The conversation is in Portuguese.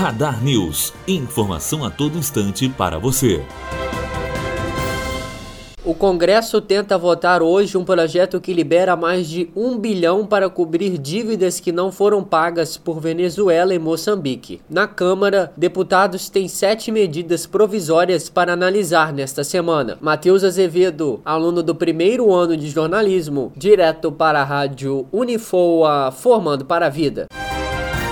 Radar News. Informação a todo instante para você. O Congresso tenta votar hoje um projeto que libera mais de um bilhão para cobrir dívidas que não foram pagas por Venezuela e Moçambique. Na Câmara, deputados têm sete medidas provisórias para analisar nesta semana. Matheus Azevedo, aluno do primeiro ano de jornalismo, direto para a rádio Unifoa, formando para a vida.